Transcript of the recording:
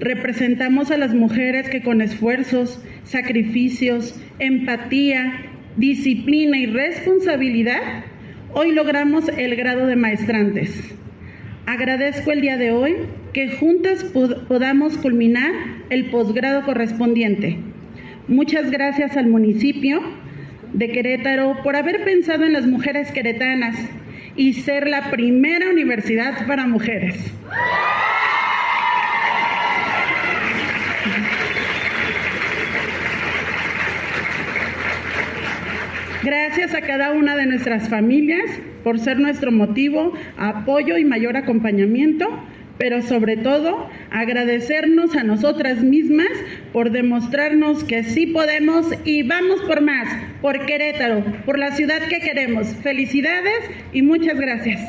representamos a las mujeres que con esfuerzos, sacrificios, empatía, disciplina y responsabilidad hoy logramos el grado de maestrantes. Agradezco el día de hoy que juntas podamos culminar el posgrado correspondiente. Muchas gracias al municipio de Querétaro por haber pensado en las mujeres queretanas y ser la primera universidad para mujeres. Gracias a cada una de nuestras familias por ser nuestro motivo, apoyo y mayor acompañamiento, pero sobre todo agradecernos a nosotras mismas por demostrarnos que sí podemos y vamos por más, por Querétaro, por la ciudad que queremos. Felicidades y muchas gracias.